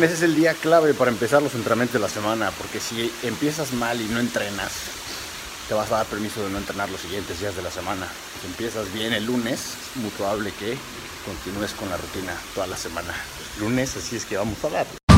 lunes es el día clave para empezar los entrenamientos de la semana, porque si empiezas mal y no entrenas, te vas a dar permiso de no entrenar los siguientes días de la semana. Si empiezas bien el lunes, es muy probable que continúes con la rutina toda la semana. Pues, lunes, así es que vamos a dar.